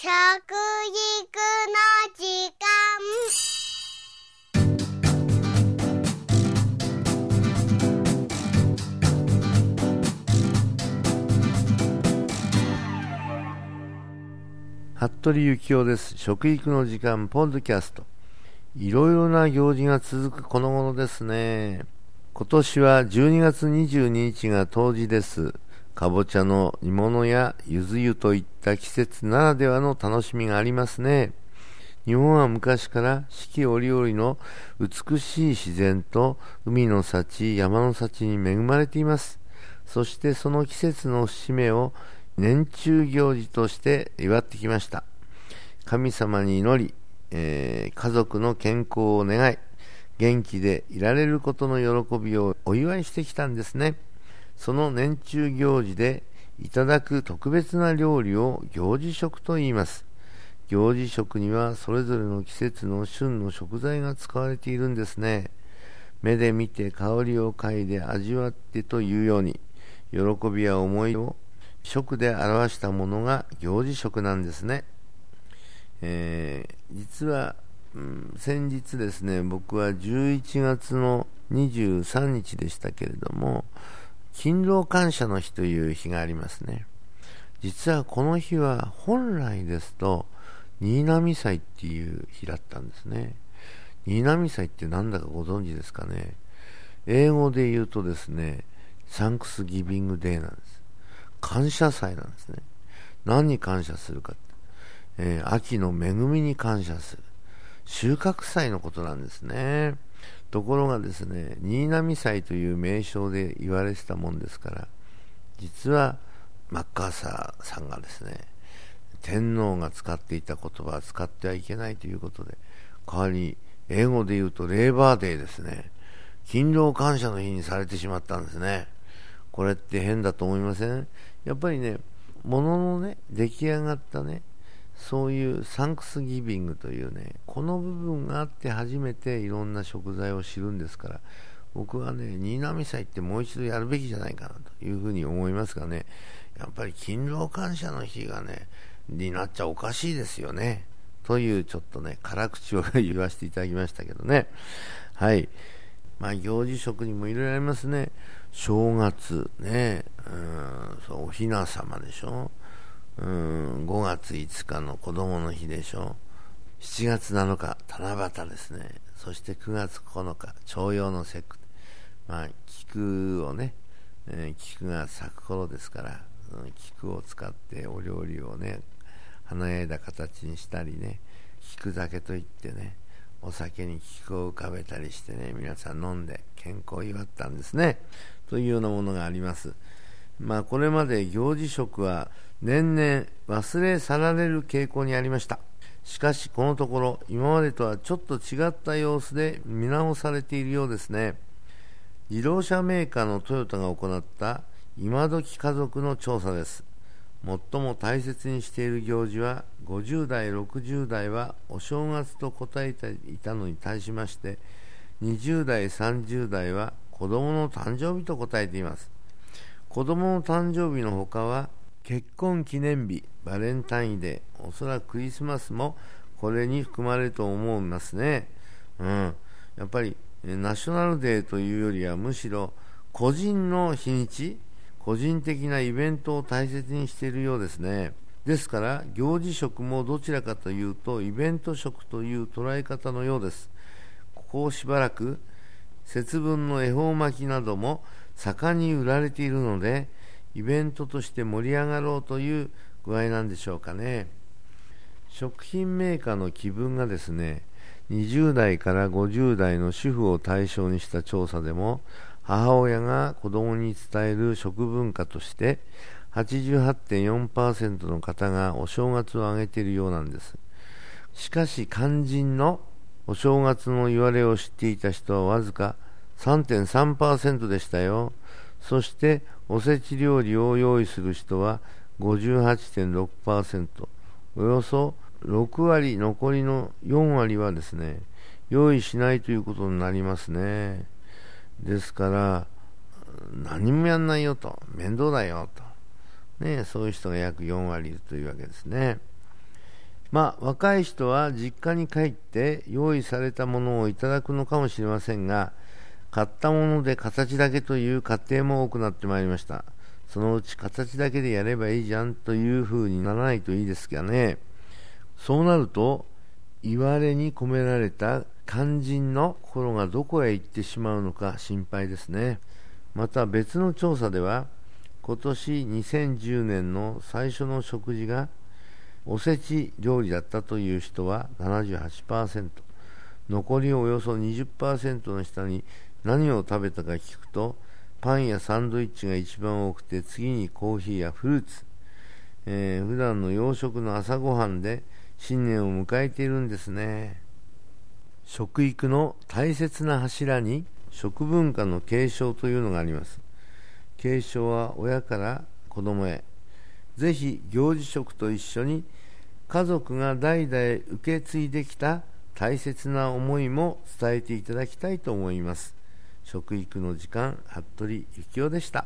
食育の時間。服部幸男です。食育の時間ポッドキャスト。いろいろな行事が続くこの頃ですね。今年は12月22日が冬至です。かぼちゃの煮物やゆず湯といった季節ならではの楽しみがありますね。日本は昔から四季折々の美しい自然と海の幸、山の幸に恵まれています。そしてその季節の節目を年中行事として祝ってきました。神様に祈り、えー、家族の健康を願い、元気でいられることの喜びをお祝いしてきたんですね。その年中行事でいただく特別な料理を行事食と言います。行事食にはそれぞれの季節の旬の食材が使われているんですね。目で見て香りを嗅いで味わってというように、喜びや思いを食で表したものが行事食なんですね。えー、実は、うん、先日ですね、僕は11月の23日でしたけれども、勤労感謝の日という日がありますね。実はこの日は本来ですと、新浪祭っていう日だったんですね。新浪祭って何だかご存知ですかね。英語で言うとですね、サンクスギビングデーなんです。感謝祭なんですね。何に感謝するか、えー、秋の恵みに感謝する。収穫祭のことなんですね。ところがですね、新浪祭という名称で言われてたもんですから、実はマッカーサーさんがですね、天皇が使っていた言葉は使ってはいけないということで、代わりに英語で言うとレーバーデーですね、勤労感謝の日にされてしまったんですね。これって変だと思いません？やっぱりね、もののね、出来上がったね、そういうサンクスギビングというね、この部分があって初めていろんな食材を知るんですから、僕はね、新浪祭ってもう一度やるべきじゃないかなというふうに思いますがね、やっぱり勤労感謝の日がね、になっちゃおかしいですよね。というちょっとね、辛口を言わせていただきましたけどね。はい。まあ、行事食にもいろいろありますね。正月、ね、うん、そう、おひな様でしょ。うん5月5日の子供の日でしょ。7月7日七夕ですね。そして9月9日徴用の節句。まあ菊をね、えー、菊が咲く頃ですからその菊を使ってお料理をね華やいだ形にしたりね菊酒といってねお酒に菊を浮かべたりしてね皆さん飲んで健康を祝ったんですね。というようなものがあります。まあこれまで行事食は年々忘れ去られる傾向にありました。しかしこのところ今までとはちょっと違った様子で見直されているようですね。自動車メーカーのトヨタが行った今時家族の調査です。最も大切にしている行事は50代60代はお正月と答えていたのに対しまして20代30代は子供の誕生日と答えています。子供の誕生日のほかは結婚記念日、バレンタインデー、おそらくクリスマスもこれに含まれると思いますね。うん。やっぱり、ナショナルデーというよりはむしろ個人の日にち、個人的なイベントを大切にしているようですね。ですから、行事食もどちらかというと、イベント食という捉え方のようです。ここしばらく、節分の恵方巻きなども盛んに売られているので、イベントとして盛り上がろうという具合なんでしょうかね。食品メーカーの気分がですね20代から50代の主婦を対象にした調査でも母親が子供に伝える食文化として88.4%の方がお正月を挙げているようなんです。しかし肝心のお正月の言われを知っていた人はわずか3.3%でしたよ。そしておせち料理を用意する人は58.6%およそ6割残りの4割はですね用意しないということになりますね。ですから何もやんないよと面倒だよと。ねそういう人が約4割いるというわけですね。まあ、若い人は実家に帰って用意されたものをいただくのかもしれませんが、買ったもので形だけという家庭も多くなってまいりました。そのうち形だけでやればいいじゃんという風にならないといいですがね。そうなると、言われに込められた肝心の心がどこへ行ってしまうのか心配ですね。また別の調査では、今年2010年の最初の食事がおせち料理だったという人は78%残りおよそ20%の人に何を食べたか聞くとパンやサンドイッチが一番多くて次にコーヒーやフルーツ、えー、普段の洋食の朝ごはんで新年を迎えているんですね。食育の大切な柱に食文化の継承というのがあります。継承は親から子供へ。ぜひ行事食と一緒に家族が代々受け継いできた大切な思いも伝えていただきたいと思います。食育の時間服部幸男でした。